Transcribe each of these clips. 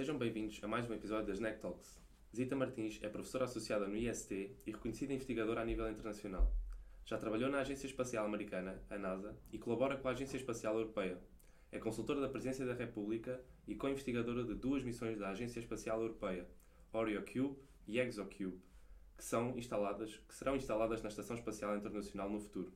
Sejam bem-vindos a mais um episódio das NEC Talks. Zita Martins é professora associada no IST e reconhecida investigadora a nível internacional. Já trabalhou na Agência Espacial Americana, a NASA, e colabora com a Agência Espacial Europeia. É consultora da Presidência da República e co-investigadora de duas missões da Agência Espacial Europeia, OrioCube e ExoCube, que, são instaladas, que serão instaladas na Estação Espacial Internacional no futuro.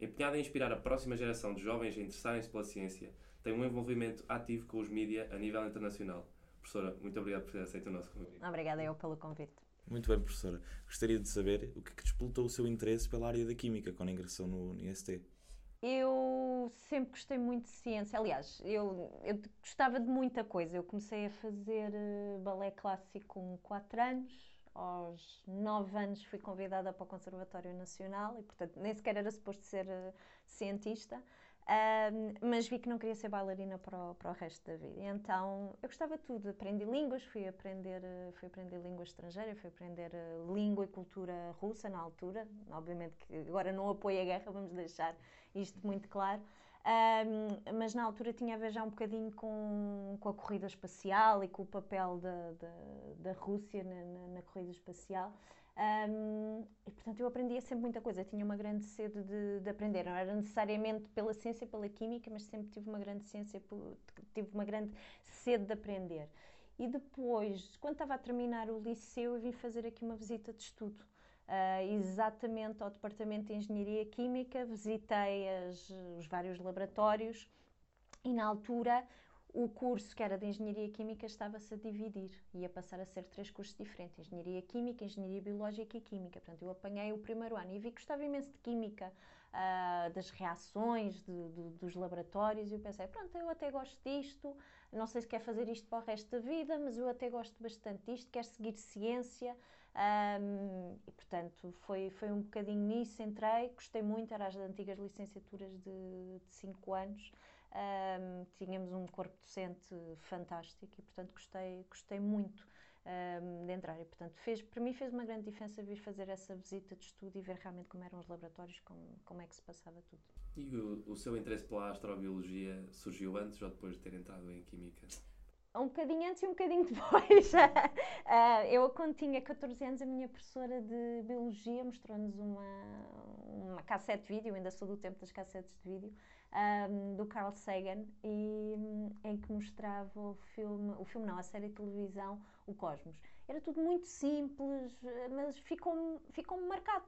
Empenhada em inspirar a próxima geração de jovens a interessarem-se pela ciência, tem um envolvimento ativo com os mídias a nível internacional. Professora, muito obrigado por ter aceito o nosso convite. Obrigada eu pelo convite. Muito bem, professora. Gostaria de saber o que, é que despoltou o seu interesse pela área da Química quando ingressou no IST. Eu sempre gostei muito de ciência. Aliás, eu, eu gostava de muita coisa. Eu comecei a fazer uh, balé clássico com 4 anos, aos 9 anos fui convidada para o Conservatório Nacional e, portanto, nem sequer era suposto ser uh, cientista, uh, mas vi que não queria ser bailarina para o, para o resto da vida. Então, eu gostava de tudo. Aprendi línguas, fui aprender, uh, fui aprender língua estrangeira, fui aprender língua e cultura russa na altura. Obviamente que agora não apoio a guerra, vamos deixar isto muito claro. Um, mas na altura tinha a ver já um bocadinho com, com a corrida espacial e com o papel da, da, da Rússia na, na, na, corrida espacial. Um, e portanto eu aprendia sempre muita coisa, tinha uma grande sede de, de, aprender, não era necessariamente pela ciência, pela química, mas sempre tive uma grande ciência, tive uma grande sede de aprender. E depois, quando estava a terminar o liceu, eu vim fazer aqui uma visita de estudo uh, exatamente ao Departamento de Engenharia Química, visitei as, os vários laboratórios e na altura o curso que era de Engenharia Química estava-se a dividir, ia passar a ser três cursos diferentes, Engenharia Química, Engenharia Biológica e Química. Portanto, eu apanhei o primeiro ano e vi que gostava imenso de Química, uh, das reações, de, de, dos laboratórios, e eu pensei, pronto, eu até gosto disto, não sei se quer fazer isto para o resto da vida, mas eu até gosto bastante disto, quero seguir ciência, um, e portanto foi, foi um bocadinho nisso, entrei, gostei muito, era as antigas licenciaturas de 5 anos, um, tínhamos um corpo docente fantástico e, portanto, gostei, gostei muito um, de entrar. E, portanto, fez, para mim fez uma grande diferença vir fazer essa visita de estudo e ver realmente como eram os laboratórios, como, como é que se passava tudo. E o, o seu interesse pela astrobiologia surgiu antes ou depois de ter entrado em Química? um bocadinho antes e um bocadinho depois. uh, eu, quando tinha 14 anos, a minha professora de Biologia mostrou-nos uma, uma cassete de vídeo, ainda sou do tempo das cassetes de vídeo, um, do Carl Sagan, e, em que mostrava o filme, o filme não, a série de televisão, O Cosmos. Era tudo muito simples, mas ficou-me ficou marcado,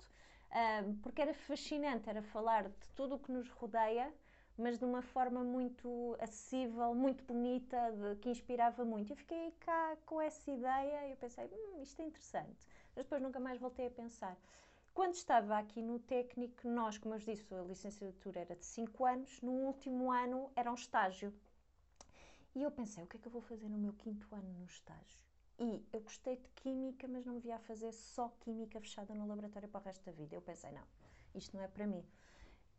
uh, porque era fascinante, era falar de tudo o que nos rodeia, mas de uma forma muito acessível, muito bonita, de, que inspirava muito. Eu fiquei cá com essa ideia e eu pensei, hum, isto é interessante. Mas depois nunca mais voltei a pensar. Quando estava aqui no técnico, nós, como eu disse, a licenciatura era de 5 anos, no último ano era um estágio. E eu pensei, o que é que eu vou fazer no meu quinto ano no estágio? E eu gostei de química, mas não me via fazer só química fechada no laboratório para o resto da vida. Eu pensei, não, isto não é para mim.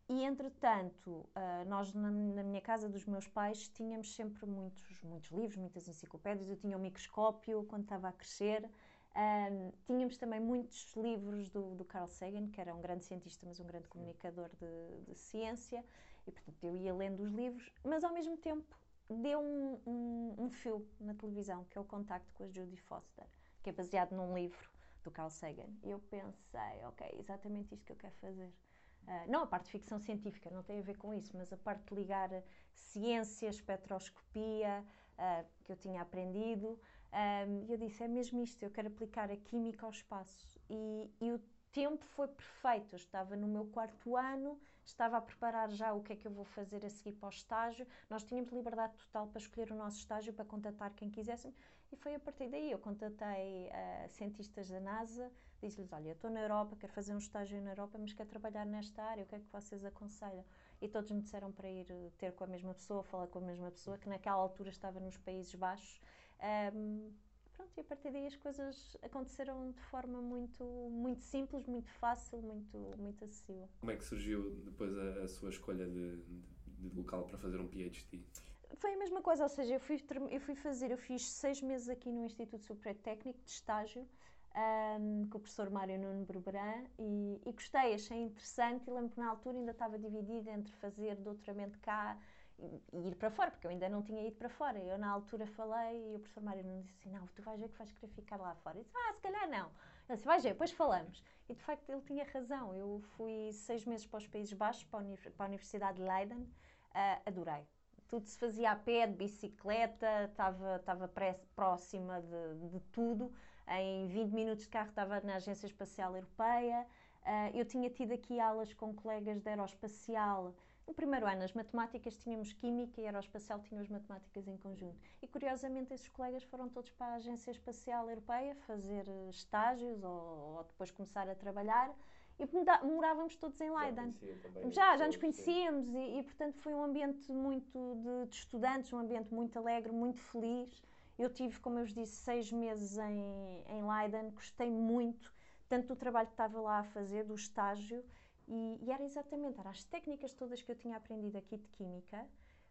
E, entretanto, ah, nós na, minha casa dos meus pais tínhamos sempre muitos, muitos livros, muitas enciclopédias. Eu tinha um microscópio quando estava a crescer. Um, tínhamos também muitos livros do, do, Carl Sagan, que era um grande cientista, mas um grande comunicador de, de, ciência, e portanto eu ia lendo os livros, mas ao mesmo tempo deu um, um, um fio na televisão, que é o contacto com a Judy Foster, que é baseado num livro do Carl Sagan. E eu pensei, ok, exatamente isto que eu quero fazer. Uh, não a parte de ficção científica, não tem a ver com isso, mas a parte de ligar ciência, espectroscopia, uh, que eu tinha aprendido. E eu disse: é mesmo isto, eu quero aplicar a química ao espaço. E, e o tempo foi perfeito. Eu estava no meu quarto ano, estava a preparar já o que é que eu vou fazer a seguir para o estágio. Nós tínhamos liberdade total para escolher o nosso estágio, para contatar quem quisesse. E foi a partir daí. Eu contatei uh, cientistas da NASA, disse-lhes: Olha, eu estou na Europa, quero fazer um estágio na Europa, mas quero trabalhar nesta área, o que é que vocês aconselham? E todos me disseram para ir ter com a mesma pessoa, falar com a mesma pessoa, que naquela altura estava nos Países Baixos. Pronto, e a partir daí as coisas aconteceram de forma muito, muito simples, muito fácil, muito, muito acessível. Como é que surgiu depois a, a sua escolha de, de, de, local para fazer um PhD? Foi a mesma coisa, ou seja, eu fui, eu fui fazer, eu fiz seis meses aqui no Instituto Superior Técnico de estágio um, com o professor Mário Nuno Berberan e, e gostei, achei interessante e lembro que na altura ainda estava dividida entre fazer doutoramento cá e, ir para fora, porque eu ainda não tinha ido para fora. Eu, na altura, falei e o professor Mário não disse assim: Não, tu vais ver que vais querer ficar lá fora. Eu disse: Ah, se calhar não. Ele disse: Vais ver, depois falamos. E de facto, ele tinha razão. Eu fui seis meses para os Países Baixos, para a Universidade de Leiden, uh, adorei. Tudo se fazia a pé, de bicicleta, estava, estava próxima de, de tudo. Em 20 minutos de carro estava na Agência Espacial Europeia. Uh, eu tinha tido aqui aulas com colegas da Aeroespacial no primeiro ano, as matemáticas tínhamos química e aeroespacial tínhamos matemáticas em conjunto. E curiosamente, esses colegas foram todos para a Agência Espacial Europeia fazer eh, estágios ou, ou depois começar a trabalhar. E morávamos todos em Leiden. Já, já, já nos conhecíamos e, e, portanto, foi um ambiente muito de, de, estudantes, um ambiente muito alegre, muito feliz. Eu tive, como eu vos disse, seis meses em, em Leiden, gostei muito, tanto do trabalho que estava lá a fazer, do estágio, e, e, era exatamente, eram as técnicas todas que eu tinha aprendido aqui de Química,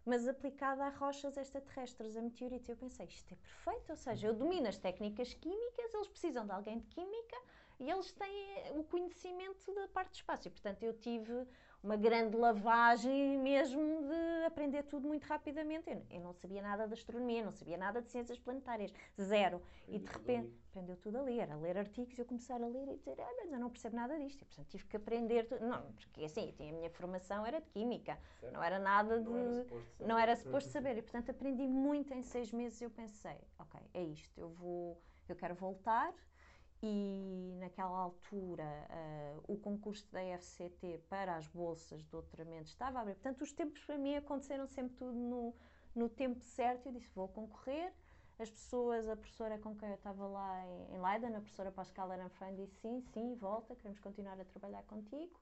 mas aplicada a rochas extraterrestres, a meteoritos. Eu pensei, isto é perfeito, ou seja, eu domino as técnicas químicas, eles precisam de alguém de Química e eles têm o conhecimento da parte do espaço. E, portanto, eu tive uma grande lavagem mesmo de aprender tudo muito rapidamente. Eu, eu, não sabia nada de astronomia, não sabia nada de ciências planetárias, zero. Aprendi e de repente, aprendeu tudo a ler, a ler artigos, eu começar a ler e dizer, ah, mas eu não percebo nada disto. E, portanto, tive que aprender tudo. Não, porque assim, a minha formação era de química, certo. não era nada de. Não era suposto saber. Não era suposto saber. E, portanto, aprendi muito em seis meses. Eu pensei, ok, é isto, eu vou, eu quero voltar e naquela altura uh, o concurso da FCT para as bolsas de doutoramento estava a abrir. Portanto, os tempos para mim aconteceram sempre tudo no, no tempo certo. Eu disse: vou concorrer. As pessoas, a professora com quem eu estava lá em, em Leiden, a professora Pascal Aranfran, disse: sim, sim, volta, queremos continuar a trabalhar contigo.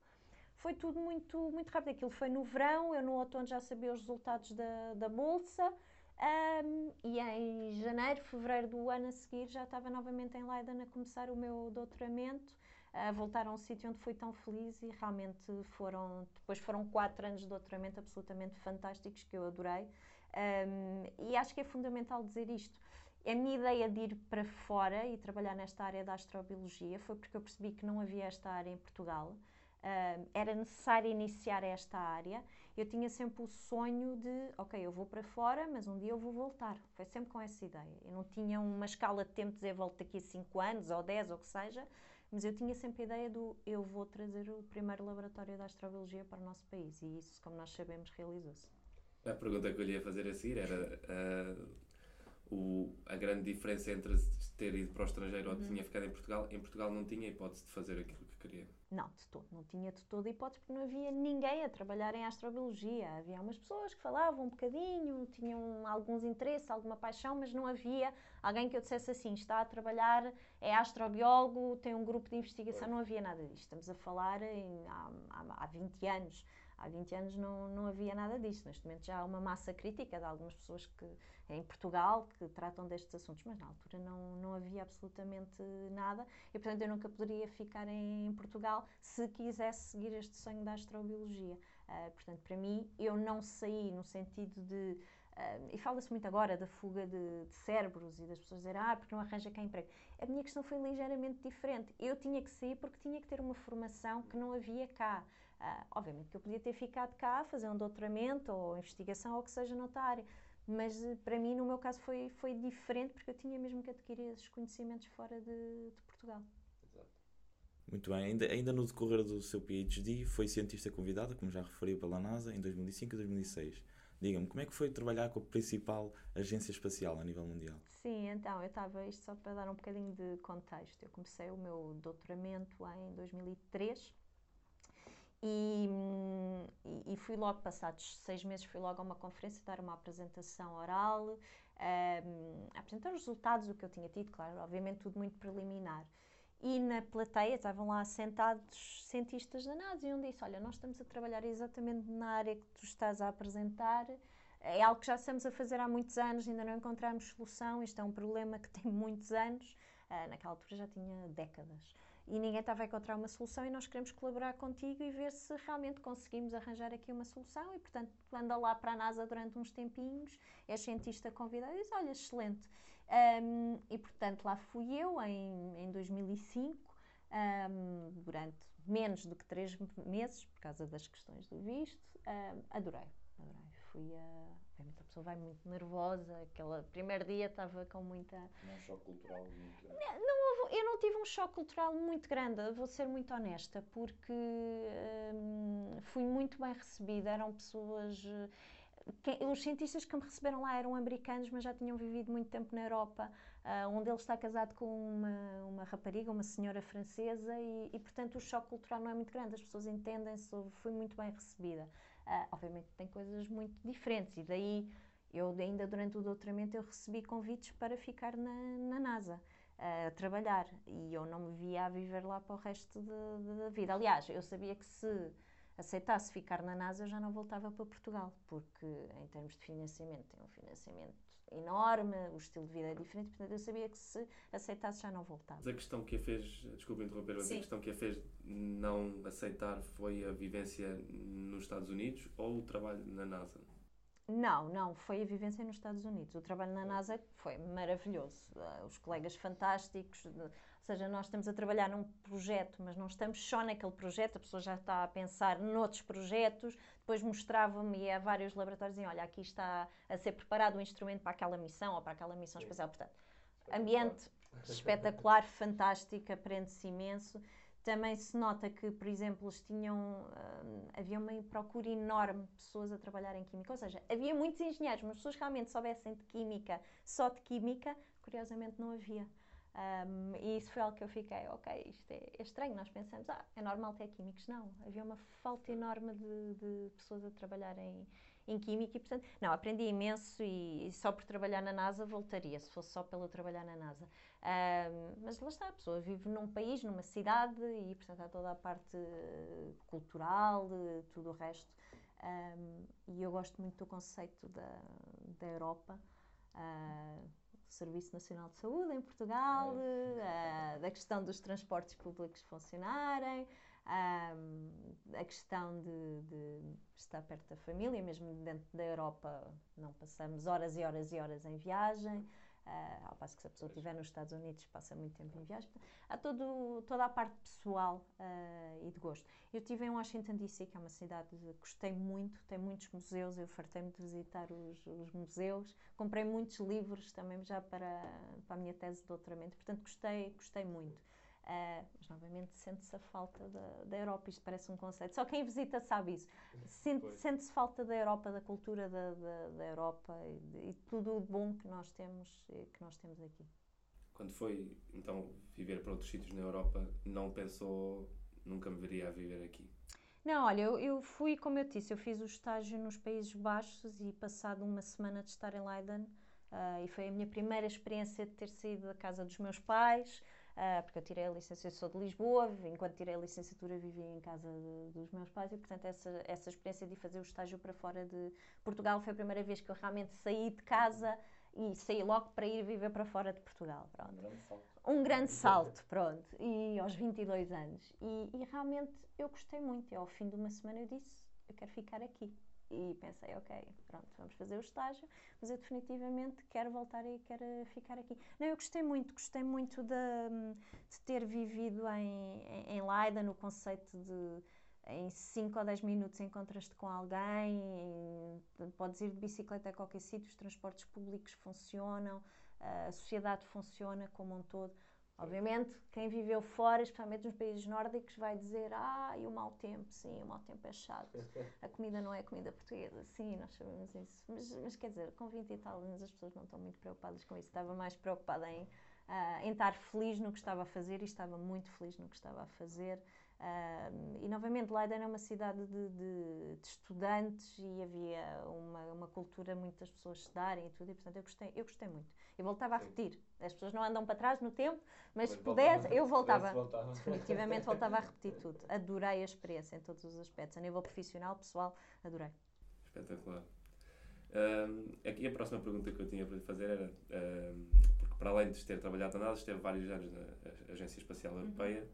Foi tudo muito, muito rápido. Aquilo foi no verão, eu no outono já sabia os resultados da, da bolsa. Um, e em janeiro, fevereiro do ano a seguir já estava novamente em Leiden a começar o meu doutoramento, a voltar a um sítio onde fui tão feliz e realmente foram, depois foram quatro anos de doutoramento absolutamente fantásticos que eu adorei. Um, e acho que é fundamental dizer isto. A minha ideia de ir para fora e trabalhar nesta área da astrobiologia foi porque eu percebi que não havia esta área em Portugal. Era necessário iniciar esta área. Eu tinha sempre o sonho de, ok, eu vou para fora, mas um dia eu vou voltar. Foi sempre com essa ideia. Eu não tinha uma escala de tempo de dizer volto daqui a 5 anos ou 10 ou o que seja, mas eu tinha sempre a ideia do eu vou trazer o primeiro laboratório de astrobiologia para o nosso país e isso, como nós sabemos, realizou-se. A pergunta que eu lhe ia fazer a seguir era uh, o, a grande diferença entre ter ido para o estrangeiro uhum. ou tinha ficado em Portugal. Em Portugal não tinha hipótese de fazer aquilo queria. Não, de todo. Não tinha de toda hipótese porque não havia ninguém a trabalhar em astrobiologia. Havia umas pessoas que falavam um bocadinho, tinham alguns interesses, alguma paixão, mas não havia alguém que eu dissesse assim, está a trabalhar, é astrobiólogo, tem um grupo de investigação. Não havia nada disto. Estamos a falar em, há, há, há 20 anos. Há 20 anos não, não havia nada disso. Neste momento já há uma massa crítica de algumas pessoas que, em Portugal que tratam destes assuntos, mas na altura não, não havia absolutamente nada e, portanto, eu nunca poderia ficar em, Portugal se quisesse seguir este sonho da astrobiologia. Uh, portanto, para mim, eu não saí no sentido de. Uh, e fala-se muito agora da fuga de, de, cérebros e das pessoas dizerem, ah, porque não arranja cá emprego. A minha questão foi ligeiramente diferente. Eu tinha que sair porque tinha que ter uma formação que não havia cá. Uh, obviamente que eu podia ter ficado cá, fazer um doutoramento ou investigação ou o que seja noutra área, mas eh, para mim, no meu caso, foi, foi diferente porque eu tinha mesmo que adquirir esses conhecimentos fora de, de Portugal. Muito bem, ainda, ainda no decorrer do seu PhD, foi cientista convidada, como já referiu, pela NASA em 2005 e 2006. Diga-me, como é que foi trabalhar com a principal agência espacial a nível mundial? Sim, então, eu estava, isto só para dar um bocadinho de contexto, eu comecei o meu doutoramento em 2003 e, e, fui logo, passados seis meses, fui logo a uma conferência dar uma apresentação oral, um, apresentar os resultados do que eu tinha tido, claro, obviamente tudo muito preliminar. E na plateia estavam lá sentados cientistas da NASA e um disse: Olha, nós estamos a trabalhar exatamente na área que tu estás a apresentar. É algo que já estamos a fazer há muitos anos, ainda não encontramos solução. Isto é um problema que tem muitos anos. Uh, naquela altura já tinha décadas e ninguém estava a encontrar uma solução e nós queremos colaborar contigo e ver se realmente conseguimos arranjar aqui uma solução e portanto anda lá para a NASA durante uns tempinhos, é cientista convidado e diz, olha, excelente. Um, e portanto lá fui eu em, em 2005, um, durante menos do que três meses, por causa das questões do visto, um, adorei. adorei. Fui a. Obviamente a pessoa vai muito nervosa, aquele primeiro dia estava com muita. Não é um choque cultural muito grande. Eu não tive um choque cultural muito grande, vou ser muito honesta, porque hum, fui muito bem recebida, eram pessoas. eh, que- os cientistas que me receberam lá eram americanos, mas já tinham vivido muito tempo na Europa. Ah, um deles está casado com uma, uma rapariga, uma senhora francesa, e, e, portanto o choque cultural não é muito grande, as pessoas entendem-se, fui muito bem recebida. Ah, obviamente tem coisas muito diferentes, e daí eu ainda durante o doutoramento eu recebi convites para ficar na, na NASA a trabalhar e eu não me via a viver lá para o resto da vida. Aliás, eu sabia que se aceitasse ficar na NASA eu já não voltava para Portugal, porque em termos de financiamento tem um financiamento enorme, o estilo de vida é diferente, portanto eu sabia que se aceitasse já não voltava. Mas a questão que a fez, desculpa interromper, mas a questão que a fez não aceitar foi a vivência nos Estados Unidos ou o trabalho na NASA? Não, não, foi a vivência nos Estados Unidos. O trabalho na NASA foi maravilhoso. Ah, Os colegas fantásticos, ou seja, nós estamos a trabalhar num projeto, mas não estamos só naquele projeto, a pessoa já está a pensar noutros projetos. Depois mostrava-me e a vários laboratórios diziam: olha, aqui está a ser preparado um instrumento para aquela missão ou para aquela missão espacial. Portanto, ambiente espetacular, fantástico, aprende-se imenso. Também se nota que, por exemplo, eles tinham, hum, havia uma procura enorme de pessoas a trabalhar em química, ou seja, havia muitos engenheiros, mas pessoas que realmente soubessem de química, só de química, curiosamente não havia. Hum, e isso foi algo que eu fiquei, ok, isto é, é estranho, nós pensamos, ah, é normal ter químicos. Não, havia uma falta enorme de, de pessoas a trabalhar em, em química e, portanto, não, aprendi imenso e, e só por trabalhar na NASA voltaria, se fosse só pelo trabalhar na NASA. Mas lá está, a pessoa vive num país, numa cidade e, portanto, há toda a parte eh, cultural, eh, tudo o resto. Ahm, e eu gosto muito do conceito da, da Europa. o Serviço Nacional de Saúde em Portugal, ah, da questão dos transportes públicos funcionarem, ahm, a questão de, de estar perto da família, mesmo dentro da Europa não passamos horas e horas e horas em viagem, ah, ao passo que se a pessoa estiver nos Estados Unidos passa muito tempo em viagem. Há todo, toda a parte pessoal ah, e de gosto. Eu estive em Washington DC, que é uma cidade que gostei muito, tem muitos museus, eu fartei-me de visitar os, os museus, comprei muitos livros também já para, para a minha tese de doutoramento, portanto gostei, gostei muito. Ah, mas novamente sente-se a falta da, da Europa, isto parece um conceito. Só quem visita sabe isso. Sente-. Sente-se falta da Europa, da cultura da, da, da Europa e, de- e tudo o bom que nós temos, eh, que nós temos aqui. Quando foi, então, viver para outros sítios na Europa, não pensou, nunca me veria a viver aqui? Não, olha, eu, eu fui, como eu disse, eu fiz o estágio nos Países Baixos e passado uma semana de estar em Leiden, ah, e foi a minha primeira experiência de ter saído da casa dos meus pais, ah, porque eu tirei a licenciatura, eu sou de Lisboa, enquanto tirei a licenciatura vivi em casa de- dos meus pais e, portanto, essa, essa experiência de fazer o estágio para fora de Portugal foi a primeira vez que eu realmente saí de casa e saí logo para ir viver para fora de Portugal, pronto Um grande salto. um grande salto, pronto, e aos 22 anos. E, e realmente eu gostei muito. E ao fim de uma semana eu disse, eu quero ficar aqui. E pensei, ok, pronto, vamos fazer o estágio, mas eu definitivamente quero voltar e quero ficar aqui. Não, eu gostei muito, gostei muito de, de ter vivido em, em, Leiden, no conceito de em 5 ou 10 minutos encontras-te com alguém, em- podes ir de bicicleta a qualquer sítio, os transportes públicos funcionam, a sociedade funciona como um todo. Obviamente, quem viveu fora, especialmente nos países nórdicos, vai dizer: Ah, e o mau tempo, sim, o mau tempo é chato. A comida não é comida portuguesa, sim, nós sabemos isso. Mas, mas quer dizer, com 20 e tal anos as pessoas não estão muito preocupadas com isso. Estava mais preocupada em, ah, em estar feliz no que estava a fazer e estava muito feliz no que estava a fazer. Ah, e novamente, Leiden é uma cidade de, de- de estudantes e havia uma, uma cultura muito das pessoas estudarem e tudo, e portanto eu gostei, eu gostei muito. Eu voltava a repetir. As pessoas não andam para trás no tempo, mas se pudesse, voltava- eu voltava. pudesse, voltava. Definitivamente voltava a repetir tudo. Adorei a experiência em todos os aspectos. A nível profissional, pessoal, adorei. Espetacular. Ahm, aqui a próxima pergunta que eu tinha para lhe fazer era, ahm, porque para além de ter trabalhado na NASA, esteve vários anos na Agência Espacial Europeia,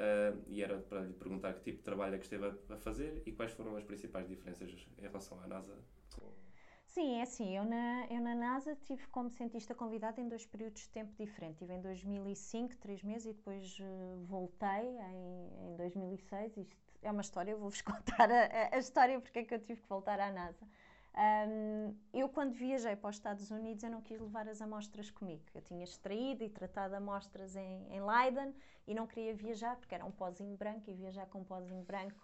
ahm, e era para lhe perguntar que tipo de trabalho é que esteve a fazer e quais foram as principais diferenças em relação à NASA. Sim, é assim, eu na, eu na NASA tive como cientista convidada em dois períodos de tempo diferentes. Tive em 2005, três meses, e depois eh, voltei em, em 2006. Isto é uma história, eu vou-vos contar a- a história porque é que eu tive que voltar à NASA. Um, eu, quando viajei para os Estados Unidos, eu não quis levar as amostras comigo. Eu tinha extraído e tratado amostras em, em Leiden e não queria viajar porque era um pozinho branco e viajar com um pozinho branco.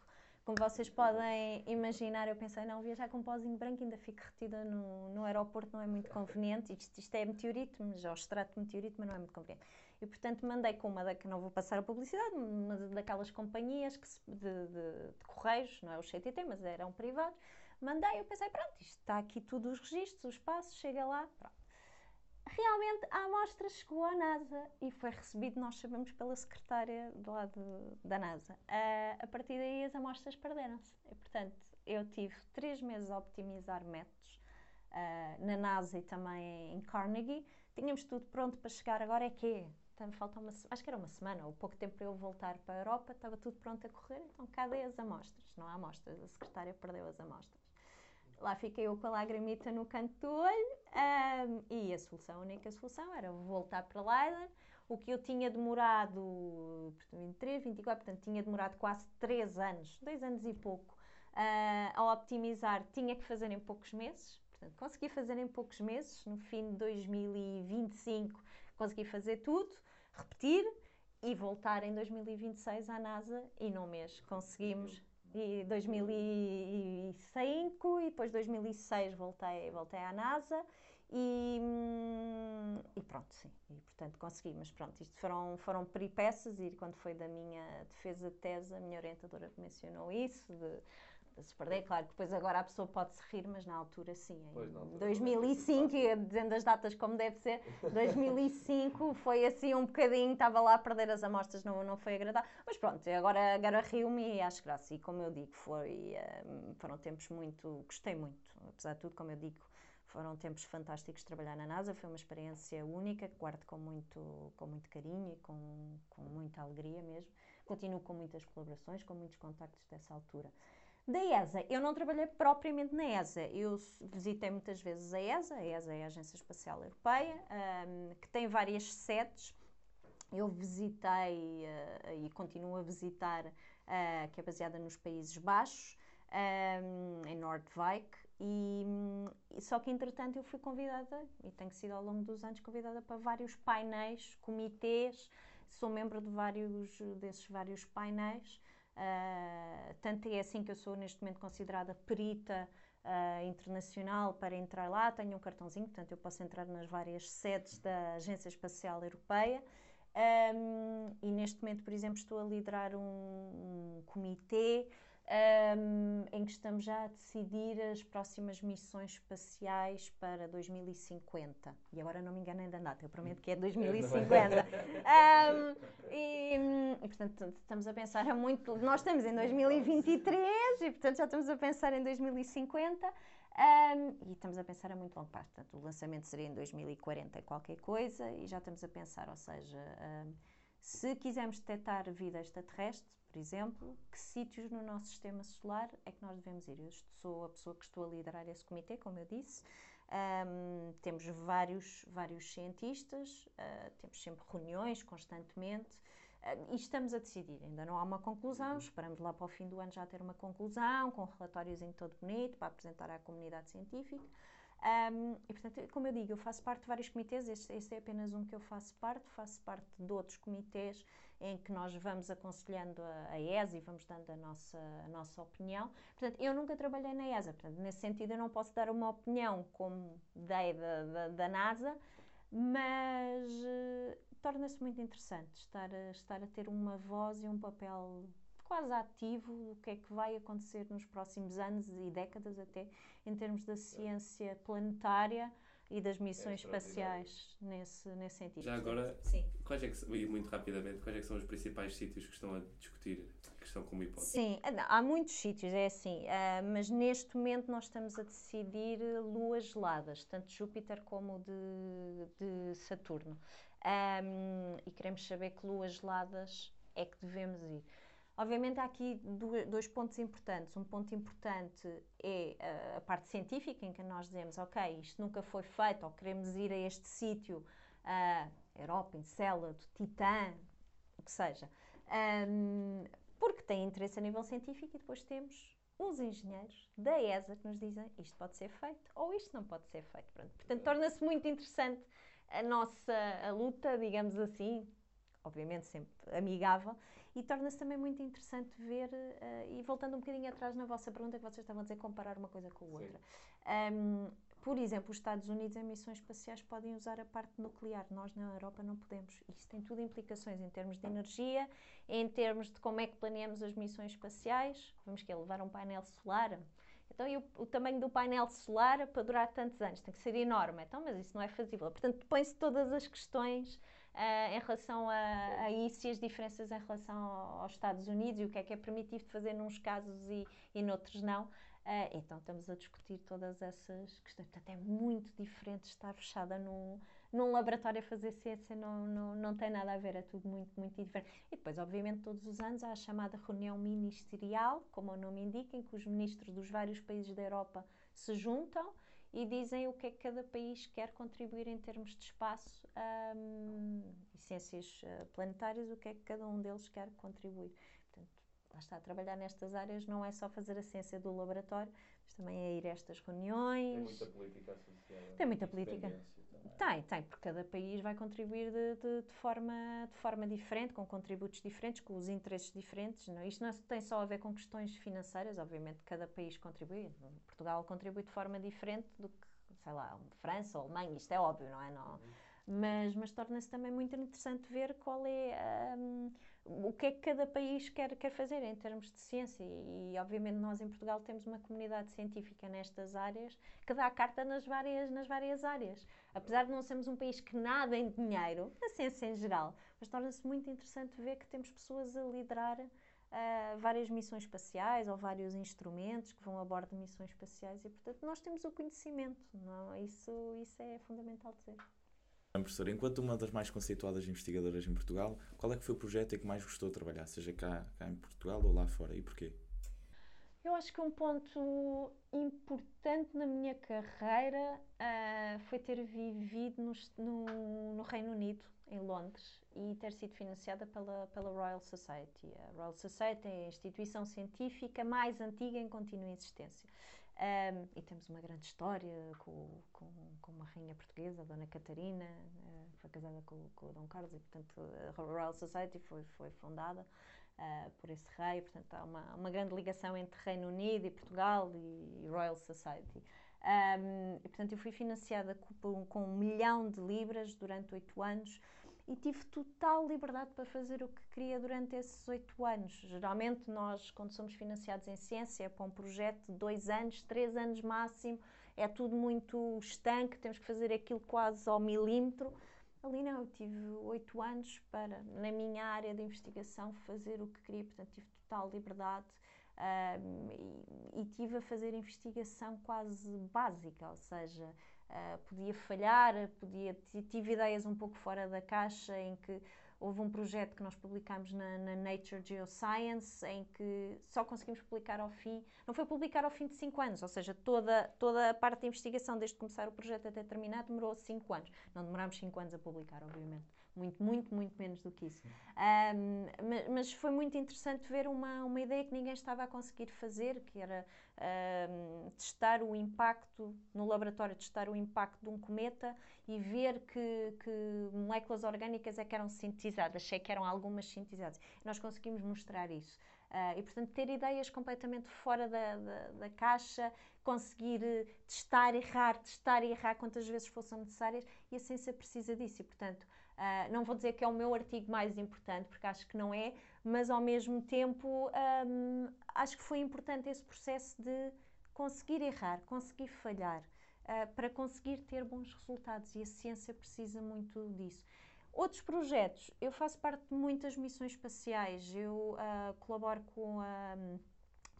Como vocês podem imaginar, eu pensei, não, viajar com um pozinho branco ainda fico retida no, no aeroporto, não é muito conveniente. Isto, isto é meteorito, mas, ou extrato meteorito, mas não é muito conveniente. E, portanto, mandei com uma da que não vou passar a publicidade, uma daquelas companhias que se, de, de, de, correios, não é o CTT, mas eram privados, Mandei, eu pensei, pronto, isto está aqui tudo os registros, os passos, chega lá, pronto. Realmente a amostra chegou à NASA e foi recebido, nós sabemos, pela secretária do lado da NASA. Uh, a partir daí as amostras perderam-se. E, portanto, eu tive três meses a optimizar métodos uh, na NASA e também em Carnegie. Tínhamos tudo pronto para chegar, agora é que então, falta uma, acho que era uma semana ou pouco tempo para eu voltar para a Europa, estava tudo pronto a correr, então cadê as amostras? Não há amostras, a secretária perdeu as amostras. Lá fiquei eu com a lagrimita no canto do olho um, e a solução, a única solução era voltar para Leiden. O que eu tinha demorado 23, 24, portanto tinha demorado quase 3 anos, 2 anos e pouco, uh, a optimizar, tinha que fazer em poucos meses. Portanto, consegui fazer em poucos meses, no fim de 2025 consegui fazer tudo, repetir e voltar em 2026 à NASA e num mês conseguimos e 2005 e depois 2006 voltei, voltei à NASA e, hum, e, pronto, sim, e portanto consegui, mas pronto, isto foram, foram peripécias e quando foi da minha defesa de tese, a minha orientadora mencionou isso, de, se perder, claro que depois agora a pessoa pode se rir, mas na altura sim, pois, em 2005, e dizendo as datas como deve ser, 2005 foi assim um bocadinho, estava lá a perder as amostras, não, não foi agradável, mas pronto, agora, agora rio-me e acho graça, e como eu digo, foi, um, foram tempos muito, gostei muito, apesar de tudo, como eu digo, foram tempos fantásticos trabalhar na NASA, foi uma experiência única que guardo com muito, com muito carinho e com, com muita alegria mesmo. Continuo com muitas colaborações, com muitos contactos dessa altura. Da ESA, eu não trabalhei propriamente na ESA, eu visitei muitas vezes a ESA, a. ESA é a Agência Espacial Europeia, um, que tem várias sedes. Eu visitei uh, e continuo a visitar, uh, que é baseada nos Países Baixos, um, em Nordwijk, e, só que entretanto eu fui convidada, e tenho sido ao longo dos anos convidada para vários painéis, comitês, sou membro de vários desses vários painéis. Uh, tanto é assim que eu sou neste momento considerada perita uh, internacional para entrar lá. Tenho um cartãozinho, portanto eu posso entrar nas várias sedes da Agência Espacial Europeia. Um, e neste momento, por exemplo, estou a liderar um, um comitê um, em que estamos já a decidir as próximas missões espaciais para 2050. E agora não me enganem da data, eu prometo que é 2050. um, e, e, portanto, estamos a pensar a muito. Nós estamos em 2023 e, portanto, já estamos a pensar em 2050. Um, e estamos a pensar a muito longo prazo. Portanto, o lançamento seria em 2040 qualquer coisa e já estamos a pensar, ou seja, um, se quisermos detectar vida extraterrestre, por exemplo, que sítios no nosso sistema solar é que nós devemos ir. Eu sou a pessoa que estou a liderar esse comitê, como eu disse. Um, temos vários, vários cientistas, uh, temos sempre reuniões constantemente uh, e estamos a decidir. Ainda não há uma conclusão, uhum. esperamos lá para o fim do ano já ter uma conclusão, com relatórios em todo bonito para apresentar à comunidade científica. Um, e portanto, como eu digo, eu faço parte de vários comitês, este, este, é apenas um que eu faço parte, faço parte de outros comitês em que nós vamos aconselhando a, a ESA e vamos dando a nossa, a nossa opinião. Portanto, eu nunca trabalhei na ESA, portanto, nesse sentido eu não posso dar uma opinião como dei da, da, da NASA, mas uh, torna-se muito interessante estar a, estar a ter uma voz e um papel quase ativo do que é que vai acontecer nos próximos anos e décadas até em termos da ciência planetária e das missões é espaciais nesse, nesse sentido. Já agora, Sim. quais é que, e muito rapidamente, quais é que são os principais sítios que estão a discutir a questão como hipótese? Sim, há muitos sítios, é assim, uh, mas neste momento nós estamos a decidir luas geladas, tanto Júpiter como de, de Saturno. Um, e queremos saber que luas geladas é que devemos ir. Obviamente há aqui dois pontos importantes. Um ponto importante é eh, a parte científica, em que nós dizemos, ok, isto nunca foi feito, ou queremos ir a este sítio, uh, Europa, Encélado, Titã, o que seja, um, porque tem interesse a nível científico e depois temos os engenheiros da ESA que nos dizem isto pode ser feito ou isto não pode ser feito. Pronto. Portanto, torna-se muito interessante a nossa a luta, digamos assim, obviamente sempre amigável, e torna-se também muito interessante ver, uh, e voltando um bocadinho atrás na vossa pergunta que vocês estavam a dizer, comparar uma coisa com a outra. Um, por exemplo, os Estados Unidos em missões espaciais podem usar a parte nuclear, nós na Europa não podemos. Isso tem tudo implicações em termos de energia, em termos de como é que planeamos as missões espaciais. Vamos que levar um painel solar. Então, o, o, tamanho do painel solar para durar tantos anos tem que ser enorme. Então, mas isso não é fazível. Portanto, põe-se todas as questões uh, em relação a, a, isso e as diferenças em relação aos Estados Unidos e o que é que é permitido fazer nos casos e, e noutros não. Uh, então estamos a discutir todas essas questões. Portanto, é muito diferente estar fechada num, num laboratório a fazer ciência, não, não, não tem nada a ver, é tudo muito, muito diferente. E depois, obviamente, todos os anos há a chamada reunião ministerial, como o nome indica, em que os ministros dos vários países da Europa se juntam e dizem o que é que cada país quer contribuir em termos de espaço um, e ciências uh, planetárias, o que é que cada um deles quer contribuir lá está, trabalhar nestas áreas não é só fazer a ciência do laboratório, mas também é ir a estas reuniões. Tem muita política associada. Tem muita política. Tem, tem, porque cada país vai contribuir de, de, de, forma, de forma diferente, com contributos diferentes, com os interesses diferentes. Não? Isto não tem só a ver com questões financeiras, obviamente cada país contribui. Portugal contribui de forma diferente do que, sei lá, França ou Alemanha, isto é óbvio, não é? Não, uhum. Mas, mas torna-se também muito interessante ver qual é. Um, o que é que cada país quer, quer fazer em termos de ciência. E, obviamente, nós em Portugal temos uma comunidade científica nestas áreas que dá a carta nas várias, nas várias áreas. Apesar de não sermos um país que nada em dinheiro, na ciência em geral, mas torna-se muito interessante ver que temos pessoas a liderar uh, várias missões espaciais ou vários instrumentos que vão a bordo de missões espaciais e, portanto, nós temos o conhecimento. Não? Isso, isso é fundamental dizer. Professora, enquanto uma das mais conceituadas investigadoras em Portugal, qual é que foi o projeto em que mais gostou de trabalhar, seja cá, cá em Portugal ou lá fora, e porquê? Eu acho que um ponto importante na minha carreira uh, foi ter vivido no, no, no, Reino Unido, em Londres, e ter sido financiada pela, pela Royal Society. A Royal Society é a instituição científica mais antiga em contínua existência. Um, e temos uma grande história com, com, com, uma rainha portuguesa, a Dona Catarina, uh, foi casada com, com o Dom Carlos e, portanto, a Royal Society foi, foi fundada uh, por esse rei. Portanto, há uma, uma grande ligação entre Reino Unido e Portugal e, e Royal Society. Um, e, portanto, eu fui financiada com, com um milhão de libras durante oito anos e tive total liberdade para fazer o que queria durante esses oito anos. Geralmente, nós, quando somos financiados em ciência, é para um projeto de dois anos, três anos máximo, é tudo muito estanque, temos que fazer aquilo quase ao milímetro. Ali não, eu tive oito anos para, na minha área de investigação, fazer o que queria, portanto, tive total liberdade. Um, e, e tive a fazer investigação quase básica, ou seja, Uh, podia falhar, podia, tive ideias um pouco fora da caixa, em que houve um projeto que nós publicámos na, na, Nature Geoscience, em que só conseguimos publicar ao fim, não foi publicar ao fim de 5 anos, ou seja, toda, toda a parte de investigação, desde começar o projeto até terminar, demorou 5 anos. Não demorámos 5 anos a publicar, obviamente muito, muito, muito menos do que isso. Um, mas, mas, foi muito interessante ver uma, uma ideia que ninguém estava a conseguir fazer, que era um, testar o impacto, no laboratório, testar o impacto de um cometa e ver que, que moléculas orgânicas é que eram sintetizadas, sei que eram algumas sintetizadas. Nós conseguimos mostrar isso. Uh, e, portanto, ter ideias completamente fora da, da, da, caixa, conseguir testar, errar, testar e errar quantas vezes fossem necessárias, e a ciência precisa disso. E, portanto, Uh, não vou dizer que é o meu artigo mais importante, porque acho que não é, mas ao mesmo tempo um, acho que foi importante esse processo de conseguir errar, conseguir falhar, uh, para conseguir ter bons resultados e a ciência precisa muito disso. Outros projetos, eu faço parte de muitas missões espaciais, eu uh, colaboro com a,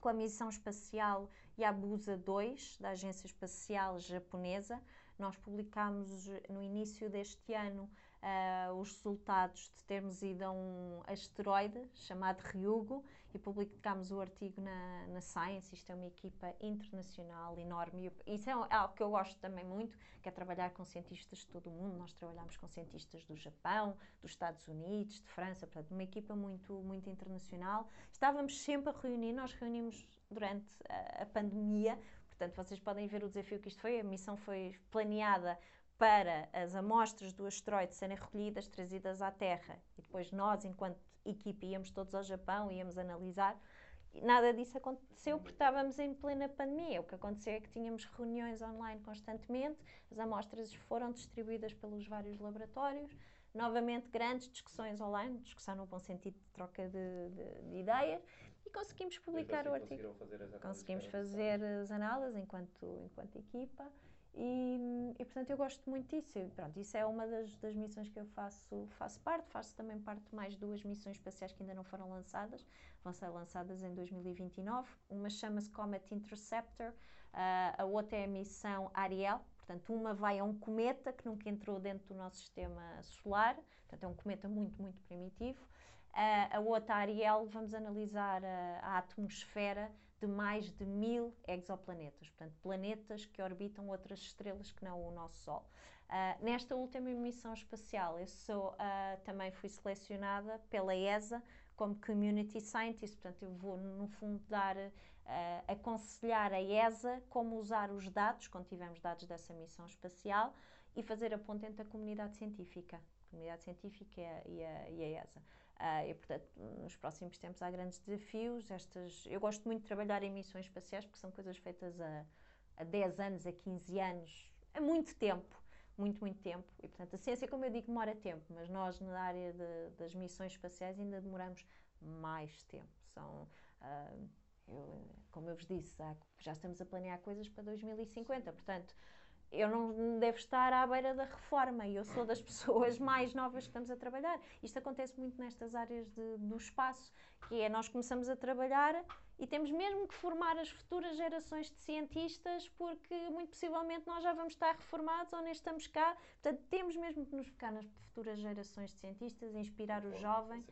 com a missão espacial Yabusa 2, da Agência Espacial Japonesa. Nós publicámos no início deste ano uh, os resultados de termos ido a um asteroide chamado Ryugu e publicámos o artigo na, na Science. Isto é uma equipa internacional enorme. Isso é algo que eu gosto também muito, que é trabalhar com cientistas de todo o mundo. Nós trabalhamos com cientistas do Japão, dos Estados Unidos, de França, portanto, uma equipa muito, muito internacional. Estávamos sempre a reunir, nós reunimos durante a, a pandemia, portanto, vocês podem ver o desafio que isto foi. A missão foi planeada para as amostras do asteroide serem recolhidas, trazidas à Terra e depois nós, enquanto equipe, íamos todos ao Japão, íamos analisar. E nada disso aconteceu porque estávamos em plena pandemia. O que aconteceu é que tínhamos reuniões online constantemente, as amostras foram distribuídas pelos vários laboratórios, novamente grandes discussões online, discussão no bom sentido de troca de, de, de ideias, e conseguimos publicar o artigo. Fazer conseguimos fazer as análises enquanto, enquanto equipa. E, portanto eu gosto muito disso. E, pronto, isso é uma das, das, missões que eu faço, faço parte. Faço também parte de mais duas missões espaciais que ainda não foram lançadas. Vão ser lançadas em 2029. Uma chama-se Comet Interceptor, uh, a outra é a missão Ariel. Portanto, uma vai a um cometa que nunca entrou dentro do nosso sistema solar. Portanto, é um cometa muito, muito primitivo. Uh, a outra, Ariel, vamos analisar a, a atmosfera de mais de mil exoplanetas, portanto, planetas que orbitam outras estrelas que não o nosso Sol. Uh, nesta última missão espacial, eu sou, uh, também fui selecionada pela ESA como Community Scientist, portanto, eu vou, no fundo, dar, uh, aconselhar a ESA como usar os dados, quando tivermos dados dessa missão espacial, e fazer a ponte entre a comunidade científica, a comunidade científica e a, e a ESA. Uh, e, portanto, nos próximos tempos há grandes desafios. Estas, eu gosto muito de trabalhar em missões espaciais porque são coisas feitas há, há 10 anos, a 15 anos, há muito tempo. Muito, muito tempo. E, portanto, a ciência, como eu digo, demora tempo, mas nós, na área de, das missões espaciais, ainda demoramos mais tempo. São. Uh, eu, como eu vos disse, já estamos a planear coisas para 2050, portanto, eu não devo estar à beira da reforma e eu sou das pessoas mais novas que estamos a trabalhar. Isto acontece muito nestas áreas de, do espaço, que é nós começamos a trabalhar e temos mesmo que formar as futuras gerações de cientistas porque muito possivelmente nós já vamos estar reformados ou nem estamos cá. Portanto, temos mesmo que nos focar nas futuras gerações de cientistas, inspirar os jovens.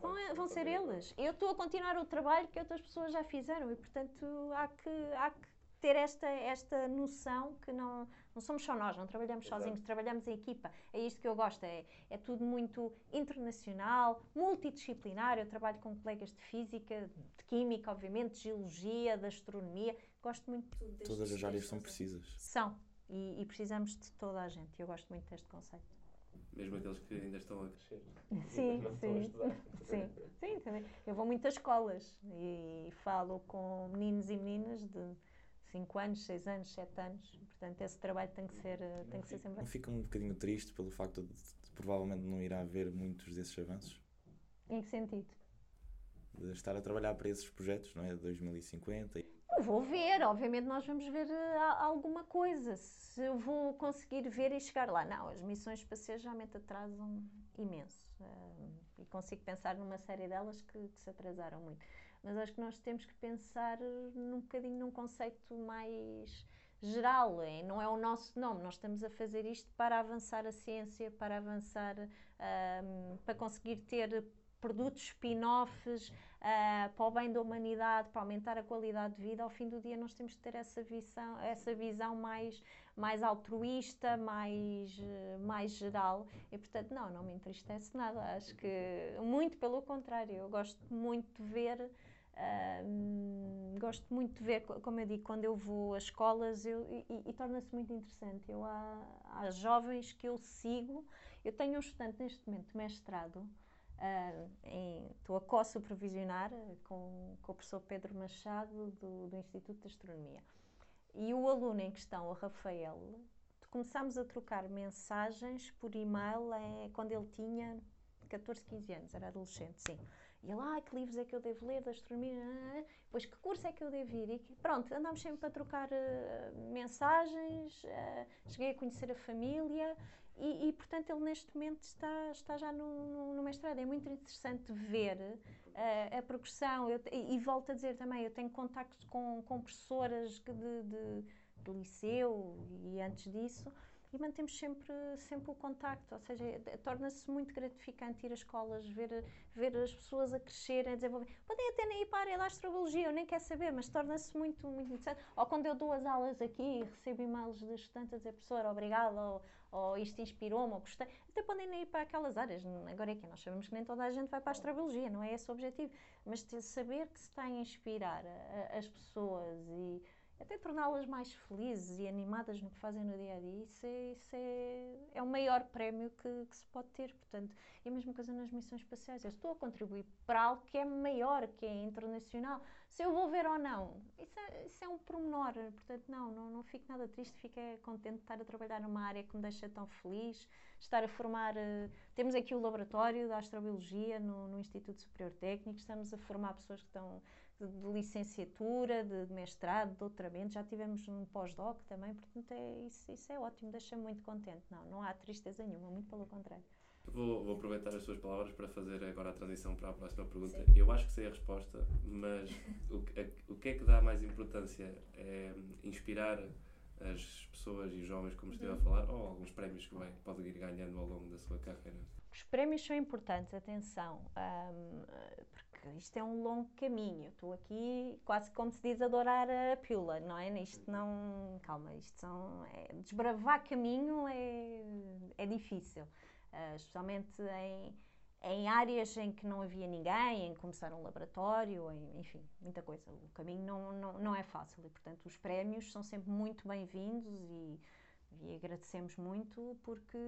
Vão, vão ser eles. Eu estou a continuar o trabalho que outras pessoas já fizeram e, portanto, há que, há que ter esta, esta noção que não, não somos só nós, não trabalhamos Exato. sozinhos, trabalhamos em equipa. É isto que eu gosto, é, é tudo muito internacional, multidisciplinar. Eu trabalho com colegas de física, de química, obviamente, de geologia, de astronomia. Gosto muito de tudo. Todas as áreas são precisas. São, e, e, precisamos de toda a gente. Eu gosto muito deste conceito. Mesmo aqueles que ainda estão a crescer. Sim, sim. sim, sim, também. Eu vou muito às escolas e falo com meninos e meninas de 5 anos, 6 anos, 7 anos. Portanto, esse trabalho tem que ser, eh, tem que ser sempre. Não fica um bocadinho triste pelo facto de, de, provavelmente não irá haver muitos desses avanços? Em que sentido? De estar a trabalhar para esses projetos, não é? De 2050. Eu vou ver, obviamente nós vamos ver uh, alguma coisa. Se eu vou conseguir ver e chegar lá. Não, as missões espaciais realmente atrasam imenso. Uh, e consigo pensar numa série delas que, que se atrasaram muito mas acho que nós temos que pensar num bocadinho num conceito mais geral, é, não é o nosso nome, nós estamos a fazer isto para avançar a ciência, para avançar, um, para conseguir ter produtos spin-offs uh, para o bem da humanidade, para aumentar a qualidade de vida, ao fim do dia nós temos que ter essa visão, essa visão mais, mais altruísta, mais, mais geral. E portanto não, não me entristece nada, acho que muito pelo contrário, eu gosto muito de ver Gosto muito de ver, como eu digo, quando eu vou às escolas eu, e, e torna-se muito interessante. Eu há, há, jovens que eu sigo. Eu tenho um estudante neste momento mestrado, uh, em, estou a co-supervisionar com, com o professor Pedro Machado do, do Instituto de Astronomia. E o aluno em questão, o Rafael, começámos a trocar mensagens por e-mail é, quando ele tinha 14, 15 anos, era adolescente, sim. E ele, ah, que livros é que eu devo ler da astronomia? Pois que curso é que eu devo ir? E pronto, andámos sempre a trocar uh, mensagens, uh, cheguei a conhecer a família e, e, portanto, ele neste momento está, está já no, no, no mestrado. É muito interessante ver uh, a progressão. Eu, e, e, volto a dizer também, eu tenho contacto com, com professoras de, de, de liceu e antes disso, e mantemos sempre, sempre o contacto, ou seja, torna-se muito gratificante ir às escolas, ver, ver as pessoas a crescerem, a desenvolver. Podem até nem ir para a área da astrobiologia, eu nem quero saber, mas torna-se muito, muito interessante. Ou quando eu dou as aulas aqui e recebo e-mails de estudantes a dizer, professor, obrigado, ou, ou isto inspirou-me, ou gostei, até podem nem ir para aquelas áreas. Agora é que nós sabemos que nem toda a gente vai para a astrobiologia, não é esse o objetivo, mas saber que se está a inspirar a, a, as pessoas e até torná-las mais felizes e animadas no que fazem no dia a dia, isso é, isso é, é o maior prémio que, que, se pode ter. Portanto, é a mesma coisa nas missões espaciais. Eu estou a contribuir para algo que é maior, que é internacional. Se eu vou ver ou não, isso é, isso é um pormenor. Portanto, não, não, não fico nada triste, fico é contente de estar a trabalhar numa área que me deixa tão feliz, estar a formar. Uh, temos aqui o laboratório da astrobiologia no, no Instituto Superior Técnico, estamos a formar pessoas que estão de licenciatura, de mestrado, de doutoramento, já tivemos um pós-doc também, portanto é, isso, isso é ótimo, deixa-me muito contente. Não, não há tristeza nenhuma, muito pelo contrário. Vou, vou, aproveitar as suas palavras para fazer agora a transição para a próxima pergunta. Sim. Eu acho que sei a resposta, mas o, a, o que é que dá mais importância? É inspirar as pessoas e os jovens, como esteve a uhum. falar, ou alguns prémios que vai, pode ir ganhando ao longo da sua carreira? Os prémios são importantes, atenção, um, isto é um longo caminho. Estou aqui quase como se diz adorar a pílula, não é? Isto não. Calma, isto são. É, desbravar caminho é, é difícil, uh, especialmente em, em áreas em que não havia ninguém, em começar um laboratório, em, enfim, muita coisa. O caminho não, não, não é fácil e, portanto, os prémios são sempre muito bem-vindos e, e agradecemos muito porque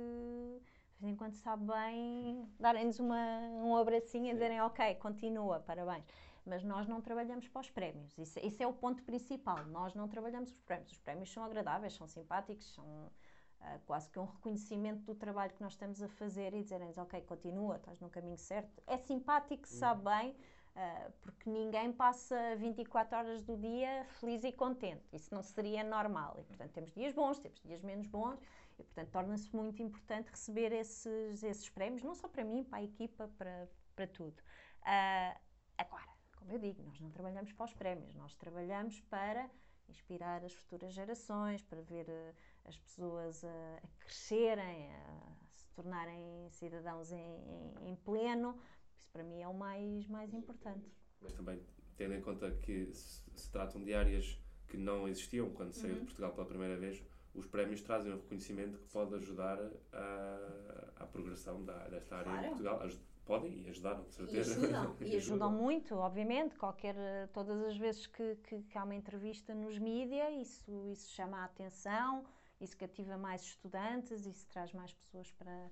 de vez em quando sabe bem darem-nos um abracinho e dizerem ok, continua, parabéns. Mas nós não trabalhamos para os prémios, isso, isso, é o ponto principal. Nós não trabalhamos os prémios. Os prémios são agradáveis, são simpáticos, são uh, quase que um reconhecimento do trabalho que nós estamos a fazer e dizerem ok, continua, estás no caminho certo. É simpático, sabe uhum. bem, uh, porque ninguém passa 24 horas do dia feliz e contente. Isso não seria normal. E, portanto, temos dias bons, temos dias menos bons e, portanto, torna-se muito importante receber esses, esses prémios, não só para mim, para a equipa, para, para tudo. Uh, agora, como eu digo, nós não trabalhamos para os prémios, nós trabalhamos para inspirar as futuras gerações, para ver uh, as pessoas a, a crescerem, a, se tornarem cidadãos em, em, em, pleno. Isso para mim é o mais, mais importante. Mas também tendo em conta que se, se tratam de áreas que não existiam quando saiu uhum. de Portugal pela primeira vez, os prémios trazem um reconhecimento que pode ajudar à, progressão da, desta área claro. em Portugal. podem e ajudaram, de certeza. E ajudam, e ajudam muito, obviamente. Qualquer, todas as vezes que, que, que há uma entrevista nos mídias, isso, isso chama a atenção, isso cativa mais estudantes, isso traz mais pessoas para,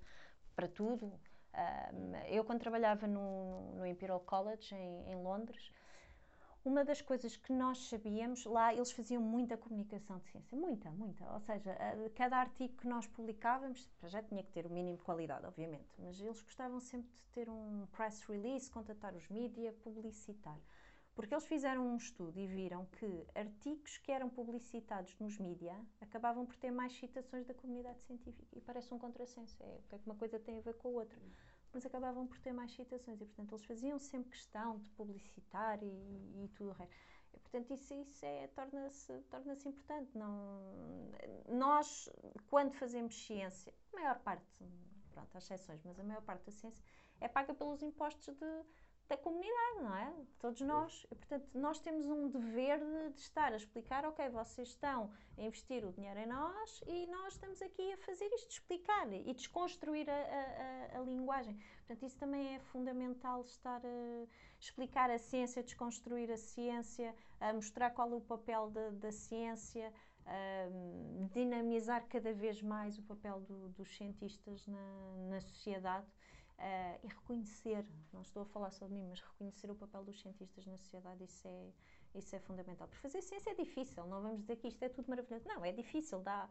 para tudo. Um, eu, quando trabalhava no, no Imperial College, em, em Londres, uma das coisas que nós sabíamos, lá eles faziam muita comunicação de ciência, muita, muita. Ou seja, cada artigo que nós publicávamos, já tinha que ter o mínimo de qualidade, obviamente, mas eles gostavam sempre de ter um press release, contatar os mídias, publicitar. Porque eles fizeram um estudo e viram que artigos que eram publicitados nos mídias acabavam por ter mais citações da comunidade científica. E parece um contrassenso. É, o que é que uma coisa tem a ver com a outra? Mas acabavam por ter mais citações e, portanto, eles faziam sempre questão de publicitar e, e tudo o resto. E, portanto, isso, isso é, torna-se torna importante. Não, nós, quando fazemos ciência, a maior parte, pronto, há exceções, mas a maior parte da ciência é paga pelos impostos de da comunidade, não é? Todos nós. E, portanto, nós temos um dever de, de, estar a explicar, ok, vocês estão a investir o dinheiro em nós e nós estamos aqui a fazer isto, explicar e desconstruir a, a, a, a linguagem. Portanto, isso também é fundamental, estar a explicar a ciência, desconstruir a ciência, a mostrar qual é o papel da, da ciência, dinamizar cada vez mais o papel do, dos cientistas na, na sociedade uh, e reconhecer, não estou a falar de mim, mas reconhecer o papel dos cientistas na sociedade, isso é, isso é fundamental. Porque fazer ciência é difícil, não vamos dizer que isto é tudo maravilhoso. Não, é difícil, dá,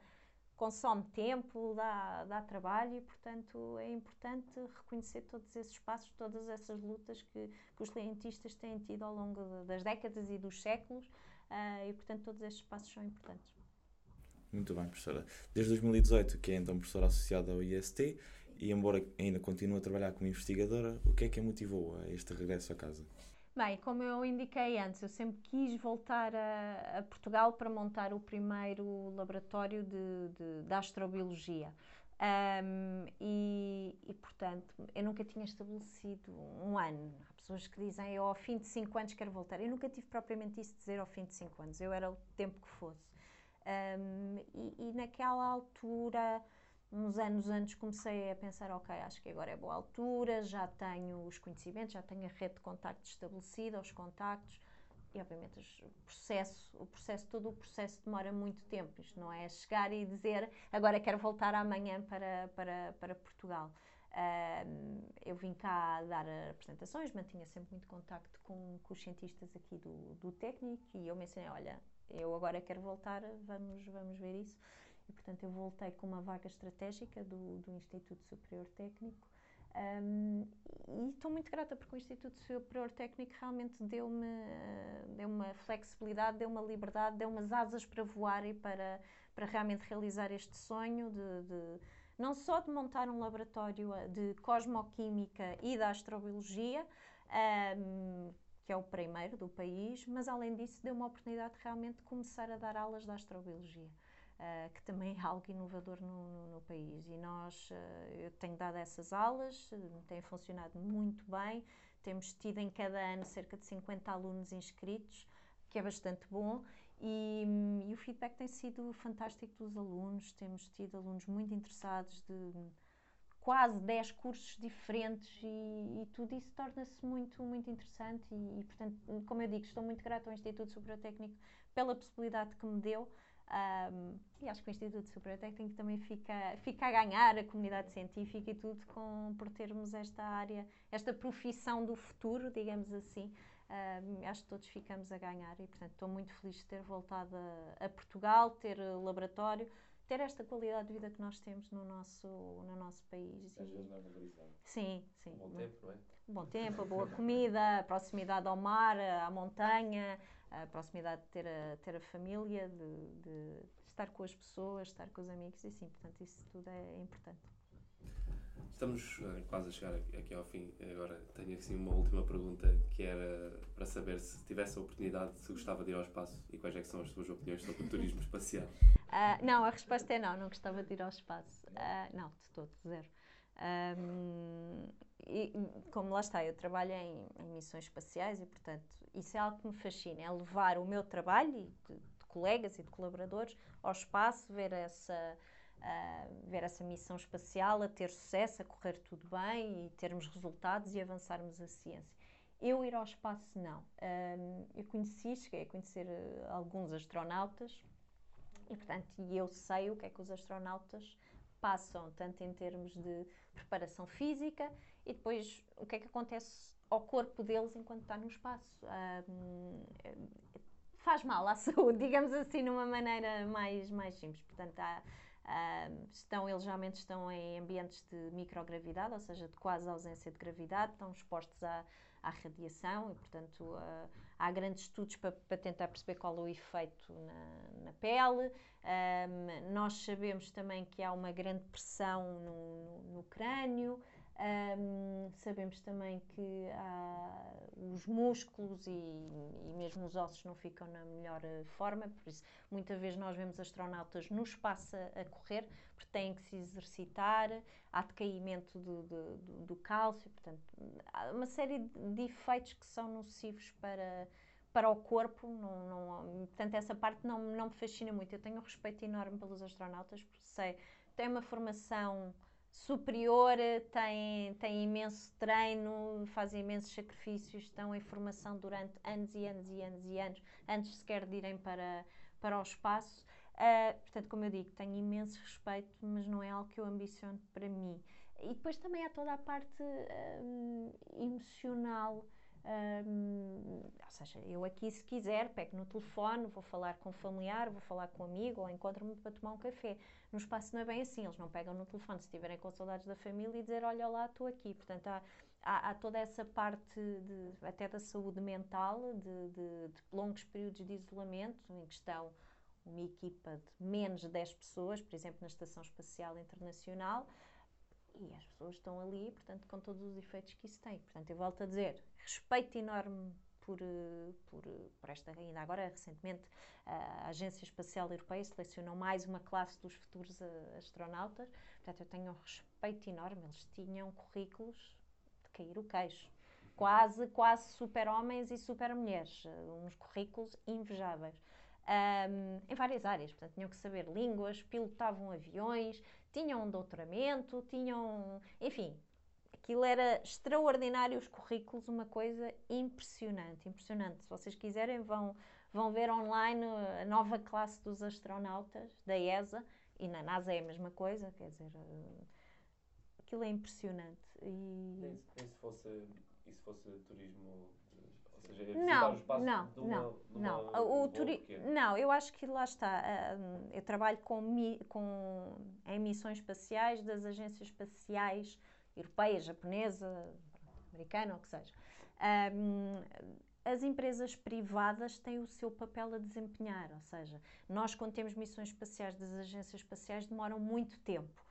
consome tempo, dá, dá trabalho e, portanto, é importante reconhecer todos esses passos, todas essas lutas que, que os cientistas têm tido ao longo de, das décadas e dos séculos uh, e, portanto, todos esses passos são importantes. Muito bem, professora. Desde 2018, que é então professora associada ao IST, e embora ainda continue a trabalhar como investigadora, o que é que a motivou a este regresso a casa? Bem, como eu indiquei antes, eu sempre quis voltar a, a Portugal para montar o primeiro laboratório de, de, de astrobiologia. Um, e, e, portanto, eu nunca tinha estabelecido um ano. Há pessoas que dizem eu ao fim de 5 anos quero voltar. Eu nunca tive propriamente isso de dizer ao fim de 5 anos. Eu era o tempo que fosse. Um, e, e, naquela altura uns anos antes comecei a pensar, ok, acho que agora é boa altura, já tenho os conhecimentos, já tenho a rede de contactos estabelecida, os contactos, e obviamente o processo, o processo, todo o processo demora muito tempo, isto não é chegar e dizer, agora quero voltar amanhã para, para, para Portugal. Uh, eu vim cá dar apresentações, mantinha sempre muito contacto com, com os cientistas aqui do, do técnico e eu mencionei, olha, eu agora quero voltar, vamos, vamos ver isso. E, portanto, eu voltei com uma vaga estratégica do, do Instituto Superior Técnico. Um, e estou muito grata porque o Instituto Superior Técnico realmente deu-me deu uma flexibilidade, deu uma liberdade, deu umas asas para voar e para, para realmente realizar este sonho de, de não só de montar um laboratório de cosmoquímica e da astrobiologia, um, que é o primeiro do país, mas além disso deu uma oportunidade de realmente começar a dar aulas de astrobiologia uh, que também é algo inovador no, no, no país. E nós, uh, eu tenho dado essas aulas, têm funcionado muito bem, temos tido em cada ano cerca de 50 alunos inscritos, que é bastante bom. E, e, o feedback tem sido fantástico dos alunos. Temos tido alunos muito interessados de quase 10 cursos diferentes e, e tudo isso torna-se muito, muito interessante. E, e, portanto, como eu digo, estou muito grata ao Instituto Superior Técnico pela possibilidade que me deu um, e acho que o Instituto Superior Técnico também fica, fica a ganhar a comunidade científica e tudo com, por termos esta área, esta profissão do futuro, digamos assim. Um, acho que todos ficamos a ganhar e, portanto, estou muito feliz de ter voltado a, a, Portugal, ter laboratório, ter esta qualidade de vida que nós temos no nosso, no nosso país. Às vezes não é valorizado. Sim, sim. Um bom tempo, não é? Um bom tempo, a boa comida, a proximidade ao mar, à montanha, a proximidade de ter a, ter a família, de, de, estar com as pessoas, estar com os amigos e sim, portanto, isso tudo é importante. Estamos uh, quase a chegar aqui ao fim. Agora tenho assim uma última pergunta que era para saber se tivesse a oportunidade, se gostava de ir ao espaço e quais é são as suas opiniões sobre o turismo espacial. Uh, não, a resposta é não, não gostava de ir ao espaço. Uh, não, de todo, zero. Um, e, como lá está, eu trabalho em, em, missões espaciais e, portanto, isso é algo que me fascina, é levar o meu trabalho de, de colegas e de colaboradores ao espaço, ver essa, uh, ver essa missão espacial a ter sucesso, a correr tudo bem e termos resultados e avançarmos a ciência. Eu ir ao espaço, não. Um, eu conheci, cheguei a conhecer uh, alguns astronautas e, portanto, eu sei o que é que os astronautas passam, tanto em termos de preparação física e depois o que é que acontece ao corpo deles enquanto está no espaço. Faz mal à saúde, digamos assim, numa maneira mais, mais simples. Portanto, há, estão, eles geralmente estão em ambientes de microgravidade, ou seja, de quase ausência de gravidade, estão expostos à, à radiação e, portanto, uh, há grandes estudos para, para, tentar perceber qual é o efeito na, na pele. Nós sabemos também que há uma grande pressão no, no, no crânio. Um, sabemos também que os músculos e, e, mesmo os ossos não ficam na melhor eh, forma, por isso muitas vezes nós vemos astronautas no espaço a, a correr, porque têm que se exercitar, há decaimento do, do, do, do cálcio, portanto, há uma série de efeitos que são nocivos para, para o corpo, não, não, portanto essa parte não, não me fascina muito. Eu tenho um respeito enorme pelos astronautas, porque sei, têm uma formação superior, têm, têm imenso treino, fazem imensos sacrifícios, estão em formação durante anos e anos e anos e anos, antes sequer de irem para, para o espaço. Uh, portanto, como eu digo, tenho imenso respeito, mas não é algo que eu ambiciono para mim. E depois também há toda a parte uh, emocional ou seja, eu aqui, se quiser, pego no telefone, vou falar com um familiar, vou falar com um amigo ou encontro-me para tomar um café. No espaço não é bem assim, eles não pegam no telefone se estiverem com saudades da família e dizer: Olha lá, estou aqui. Portanto, há, há, há, toda essa parte de, até da saúde mental, de, de, de longos períodos de isolamento, em que estão uma equipa de menos de 10 pessoas, por exemplo, na Estação Espacial Internacional e as pessoas estão ali, portanto, com todos os efeitos que isso tem. Portanto, eu volto a dizer, respeito enorme por, eh, por, por esta, ainda agora recentemente, a Agência Espacial Europeia selecionou mais uma classe dos futuros astronautas. Portanto, eu tenho um respeito enorme. Eles tinham currículos de cair o queixo. Quase, quase super-homens e super-mulheres. Uns currículos invejáveis. Um, em várias áreas, portanto, tinham que saber línguas, pilotavam aviões, tinham um doutoramento, tinham. Enfim, aquilo era extraordinário, os currículos, uma coisa impressionante, impressionante. Se vocês quiserem, vão, vão ver online a nova classe dos astronautas da ESA e na NASA é a mesma coisa, quer dizer, aquilo é impressionante. E, e se fosse, e se fosse turismo seja, é não, o espaço não, de uma, não, de uma, não. O turi... não, eu acho que lá está. eu trabalho com, mi... com em missões espaciais das agências espaciais europeia, japonesa, americana, ou o que seja. Um, as empresas privadas têm o seu papel a desempenhar, ou seja, nós quando temos missões espaciais das agências espaciais demoram muito tempo,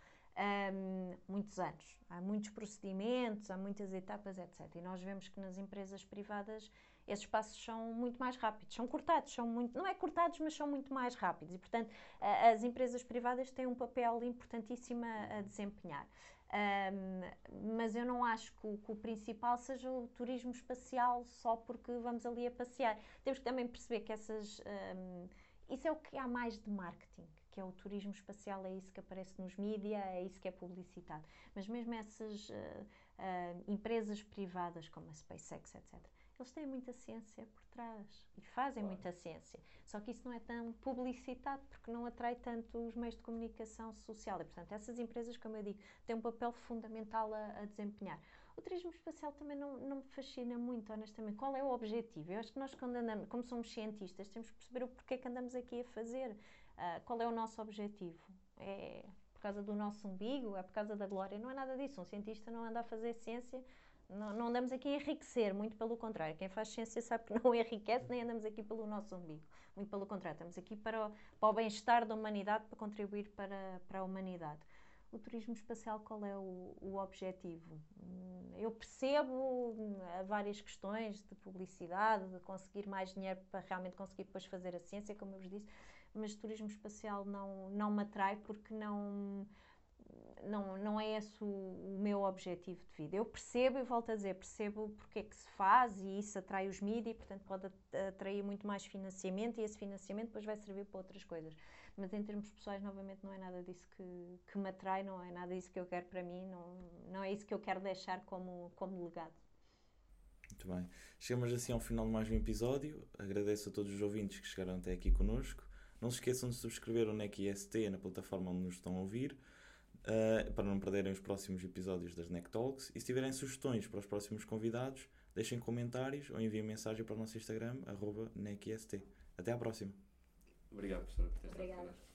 muitos anos, há muitos procedimentos, há muitas etapas, etc. E nós vemos que nas empresas privadas esses passos são muito mais rápidos, são cortados, são muito, não é cortados, mas são muito mais rápidos e, portanto, as empresas privadas têm um papel importantíssimo a, a desempenhar. Um, mas eu não acho que o, que o, principal seja o turismo espacial só porque vamos ali a passear. Temos que também perceber que essas. Um, isso é o que há mais de marketing, que é o turismo espacial, é isso que aparece nos mídias, é isso que é publicitado. Mas mesmo essas uh, uh, empresas privadas como a SpaceX, etc., eles têm muita ciência por trás e fazem claro. muita ciência. Só que isso não é tão publicitado porque não atrai tanto os meios de comunicação social. E, portanto, essas empresas, como eu digo, têm um papel fundamental a, a desempenhar. O turismo espacial também não, não me fascina muito, honestamente. Qual é o objetivo? Eu acho que nós, quando andamos, como somos cientistas, temos que perceber o porquê que andamos aqui a fazer. Uh, qual é o nosso objetivo? É por causa do nosso umbigo? É por causa da glória? Não é nada disso. Um cientista não anda a fazer ciência não, não andamos aqui a enriquecer, muito pelo contrário. Quem faz ciência sabe que não enriquece, nem andamos aqui pelo nosso umbigo. Muito pelo contrário, estamos aqui para o, para o bem-estar da humanidade, para contribuir para, para a humanidade. O turismo espacial, qual é o, o objetivo? Eu percebo várias questões de publicidade, de conseguir mais dinheiro para realmente conseguir depois fazer a ciência, como eu vos disse, mas turismo espacial não, não me atrai porque não não, não é esse o, o, meu objetivo de vida. Eu percebo, e volto a dizer, percebo porque é que se faz e isso atrai os mídias e, portanto, pode atrair muito mais financiamento e esse financiamento depois vai servir para outras coisas. Mas em termos pessoais, novamente, não é nada disso que, que me atrai, não é nada disso que eu quero para mim, não, não é isso que eu quero deixar como, como legado. Muito bem. Chegamos assim ao final de mais um episódio. Agradeço a todos os ouvintes que chegaram até aqui connosco. Não se esqueçam de subscrever o NEC IST na plataforma onde nos estão a ouvir uh, para não perderem os próximos episódios das NEC Talks. E se tiverem sugestões para os próximos convidados, deixem comentários ou enviem mensagem para o nosso Instagram, arroba NECIST. Até à próxima. Obrigado, professor, por ter estado